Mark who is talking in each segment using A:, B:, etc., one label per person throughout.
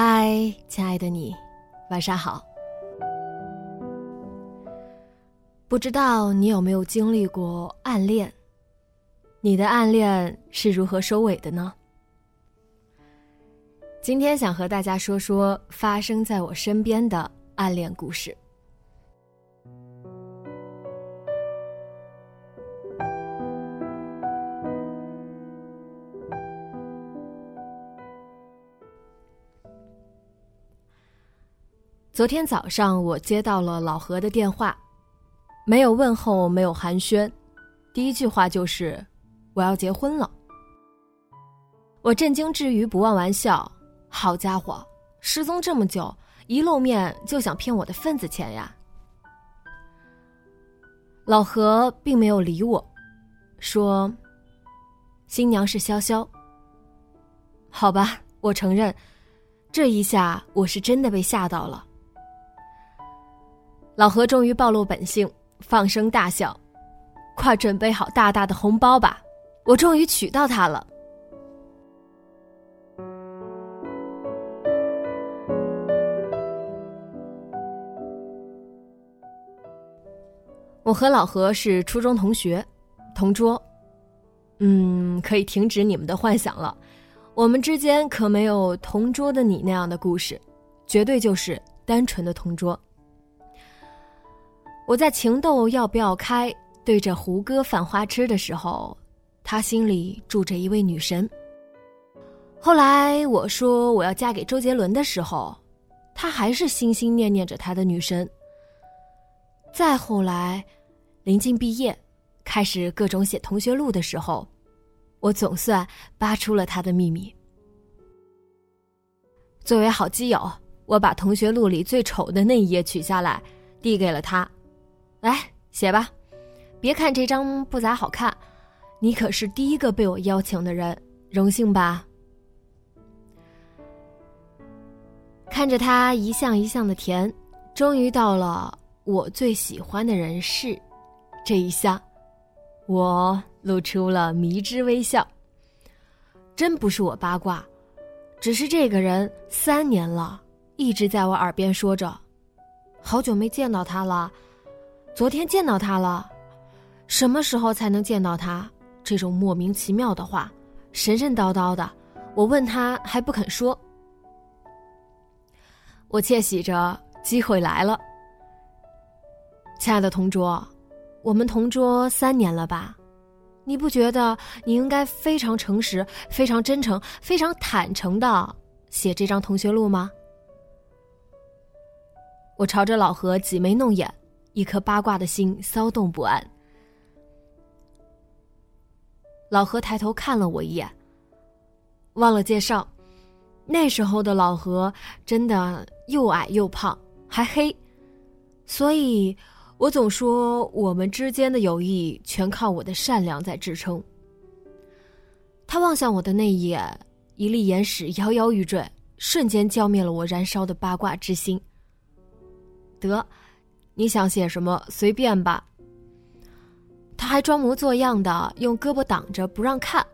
A: 嗨，亲爱的你，晚上好。不知道你有没有经历过暗恋？你的暗恋是如何收尾的呢？今天想和大家说说发生在我身边的暗恋故事。昨天早上，我接到了老何的电话，没有问候，没有寒暄，第一句话就是：“我要结婚了。”我震惊之余不忘玩笑：“好家伙，失踪这么久，一露面就想骗我的份子钱呀！”老何并没有理我，说：“新娘是潇潇。”好吧，我承认，这一下我是真的被吓到了。老何终于暴露本性，放声大笑：“快准备好大大的红包吧，我终于娶到她了。”我和老何是初中同学，同桌。嗯，可以停止你们的幻想了，我们之间可没有同桌的你那样的故事，绝对就是单纯的同桌。我在情窦要不要开对着胡歌犯花痴的时候，他心里住着一位女神。后来我说我要嫁给周杰伦的时候，他还是心心念念着他的女神。再后来，临近毕业，开始各种写同学录的时候，我总算扒出了他的秘密。作为好基友，我把同学录里最丑的那一页取下来，递给了他。来写吧，别看这张不咋好看，你可是第一个被我邀请的人，荣幸吧？看着他一项一项的填，终于到了我最喜欢的人是这一项，我露出了迷之微笑。真不是我八卦，只是这个人三年了，一直在我耳边说着，好久没见到他了。昨天见到他了，什么时候才能见到他？这种莫名其妙的话，神神叨叨的，我问他还不肯说。我窃喜着，机会来了。亲爱的同桌，我们同桌三年了吧？你不觉得你应该非常诚实、非常真诚、非常坦诚的写这张同学录吗？我朝着老何挤眉弄眼。一颗八卦的心骚动不安。老何抬头看了我一眼，忘了介绍，那时候的老何真的又矮又胖，还黑，所以我总说我们之间的友谊全靠我的善良在支撑。他望向我的那一眼，一粒眼屎摇摇欲坠，瞬间浇灭了我燃烧的八卦之心。得。你想写什么随便吧。他还装模作样的用胳膊挡着不让看，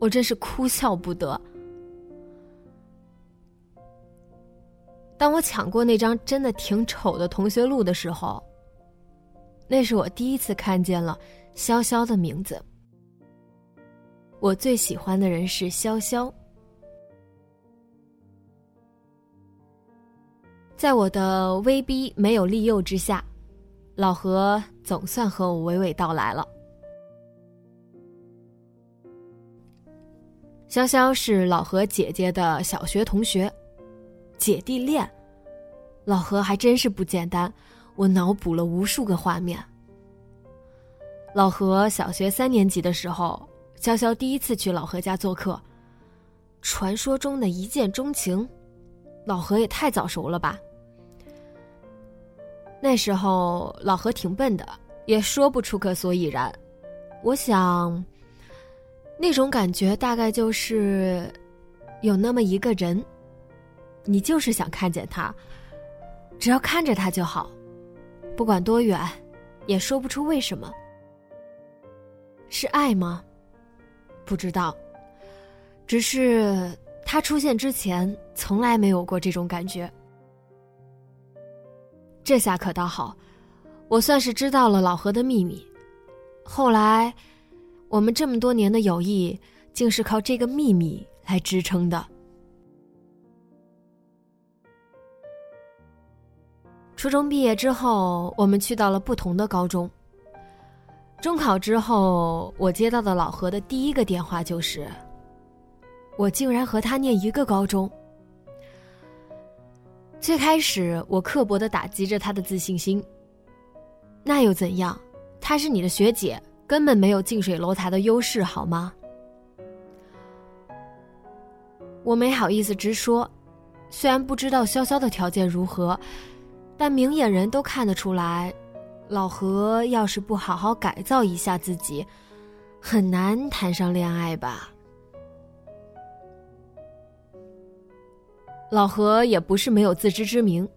A: 我真是哭笑不得。当我抢过那张真的挺丑的同学录的时候，那是我第一次看见了潇潇的名字。我最喜欢的人是潇潇。在我的威逼没有利诱之下，老何总算和我娓娓道来了。潇潇是老何姐姐的小学同学，姐弟恋，老何还真是不简单。我脑补了无数个画面。老何小学三年级的时候，潇潇第一次去老何家做客，传说中的一见钟情，老何也太早熟了吧。那时候老何挺笨的，也说不出个所以然。我想。那种感觉大概就是，有那么一个人，你就是想看见他，只要看着他就好，不管多远，也说不出为什么。是爱吗？不知道，只是他出现之前从来没有过这种感觉。这下可倒好，我算是知道了老何的秘密。后来。我们这么多年的友谊，竟是靠这个秘密来支撑的。初中毕业之后，我们去到了不同的高中。中考之后，我接到的老何的第一个电话就是：我竟然和他念一个高中。最开始，我刻薄的打击着他的自信心。那又怎样？她是你的学姐。根本没有近水楼台的优势，好吗？我没好意思直说，虽然不知道潇潇的条件如何，但明眼人都看得出来，老何要是不好好改造一下自己，很难谈上恋爱吧。老何也不是没有自知之明，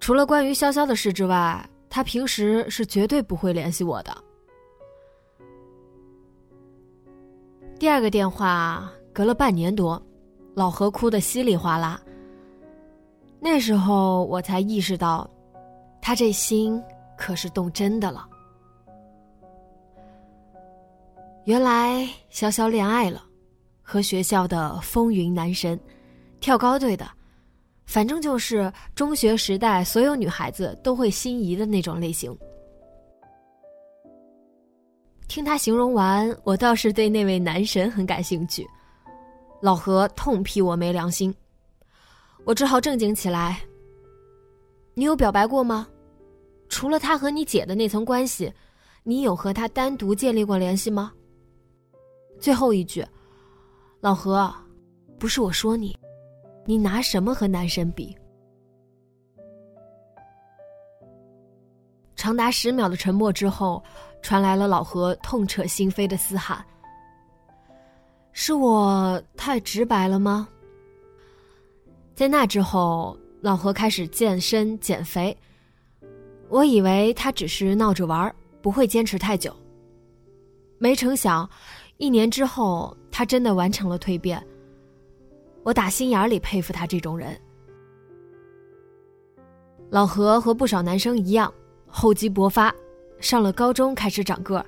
A: 除了关于潇潇的事之外，他平时是绝对不会联系我的。第二个电话隔了半年多，老何哭得稀里哗啦。那时候我才意识到，他这心可是动真的了。原来潇潇恋爱了，和学校的风云男神，跳高队的，反正就是中学时代所有女孩子都会心仪的那种类型。听他形容完，我倒是对那位男神很感兴趣。老何痛批我没良心，我只好正经起来。你有表白过吗？除了他和你姐的那层关系，你有和他单独建立过联系吗？最后一句，老何，不是我说你，你拿什么和男神比？长达十秒的沉默之后。传来了老何痛彻心扉的嘶喊：“是我太直白了吗？”在那之后，老何开始健身减肥。我以为他只是闹着玩不会坚持太久。没成想，一年之后，他真的完成了蜕变。我打心眼里佩服他这种人。老何和不少男生一样，厚积薄发。上了高中开始长个儿，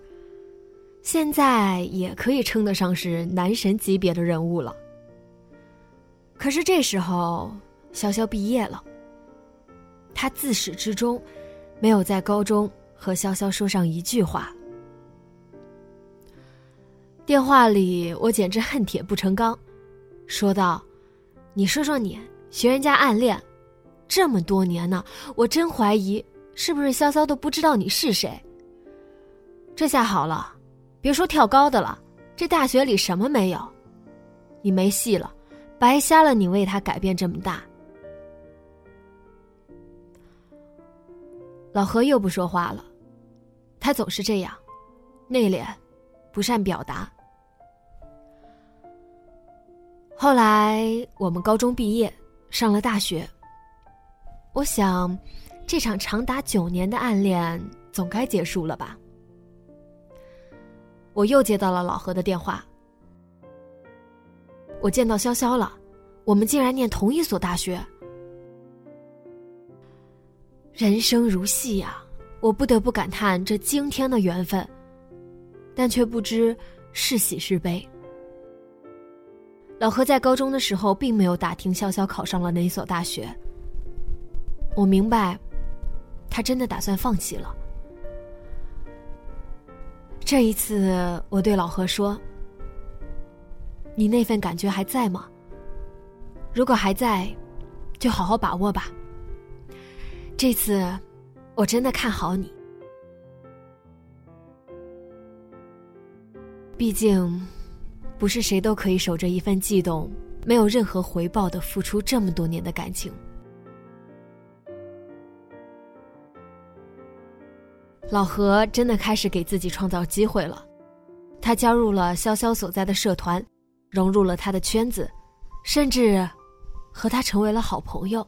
A: 现在也可以称得上是男神级别的人物了。可是这时候，潇潇毕业了，他自始至终没有在高中和潇潇说上一句话。电话里，我简直恨铁不成钢，说道：“你说说你，学人家暗恋这么多年呢，我真怀疑是不是潇潇都不知道你是谁。”这下好了，别说跳高的了，这大学里什么没有？你没戏了，白瞎了你为他改变这么大。老何又不说话了，他总是这样，内敛，不善表达。后来我们高中毕业，上了大学。我想，这场长达九年的暗恋总该结束了吧。我又接到了老何的电话。我见到潇潇了，我们竟然念同一所大学。人生如戏呀，我不得不感叹这惊天的缘分，但却不知是喜是悲。老何在高中的时候并没有打听潇潇考上了哪所大学，我明白，他真的打算放弃了。这一次，我对老何说：“你那份感觉还在吗？如果还在，就好好把握吧。这次，我真的看好你。毕竟，不是谁都可以守着一份悸动，没有任何回报的付出这么多年的感情。”老何真的开始给自己创造机会了，他加入了潇潇所在的社团，融入了他的圈子，甚至和他成为了好朋友。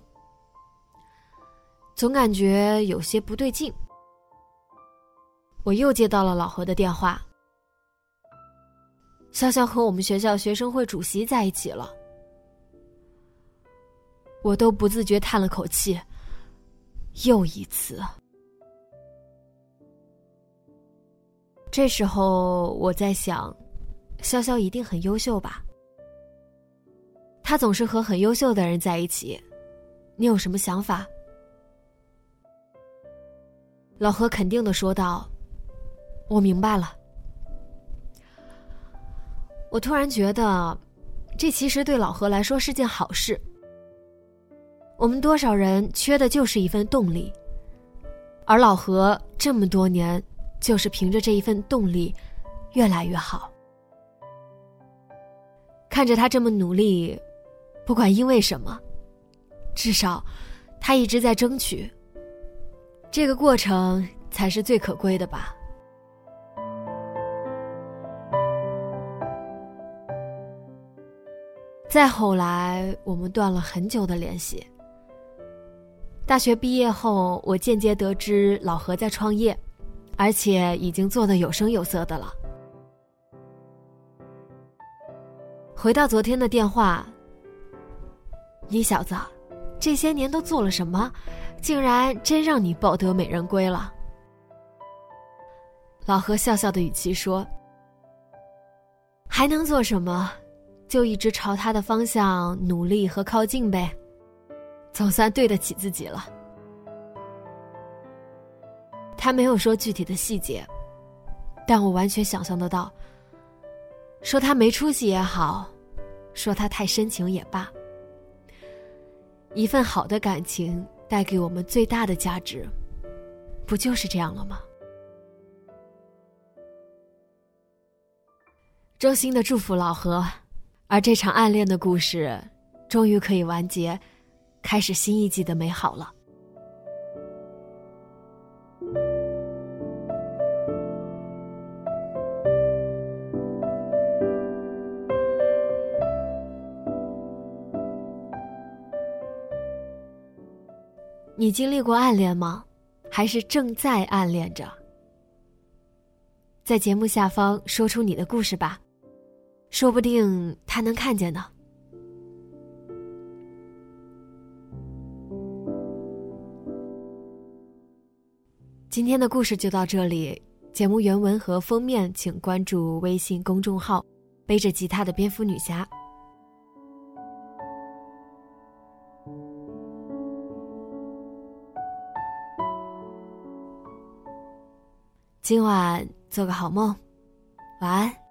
A: 总感觉有些不对劲，我又接到了老何的电话。潇潇和我们学校学生会主席在一起了，我都不自觉叹了口气，又一次。这时候我在想，潇潇一定很优秀吧？他总是和很优秀的人在一起，你有什么想法？老何肯定的说道：“我明白了。”我突然觉得，这其实对老何来说是件好事。我们多少人缺的就是一份动力，而老何这么多年。就是凭着这一份动力，越来越好。看着他这么努力，不管因为什么，至少他一直在争取。这个过程才是最可贵的吧。再后来，我们断了很久的联系。大学毕业后，我间接得知老何在创业。而且已经做的有声有色的了。回到昨天的电话，你小子，这些年都做了什么？竟然真让你抱得美人归了？老何笑笑的语气说：“还能做什么？就一直朝他的方向努力和靠近呗，总算对得起自己了。”他没有说具体的细节，但我完全想象得到。说他没出息也好，说他太深情也罢，一份好的感情带给我们最大的价值，不就是这样了吗？衷心的祝福老何，而这场暗恋的故事，终于可以完结，开始新一季的美好了。你经历过暗恋吗？还是正在暗恋着？在节目下方说出你的故事吧，说不定他能看见呢。今天的故事就到这里，节目原文和封面请关注微信公众号“背着吉他的蝙蝠女侠”。今晚做个好梦，晚安。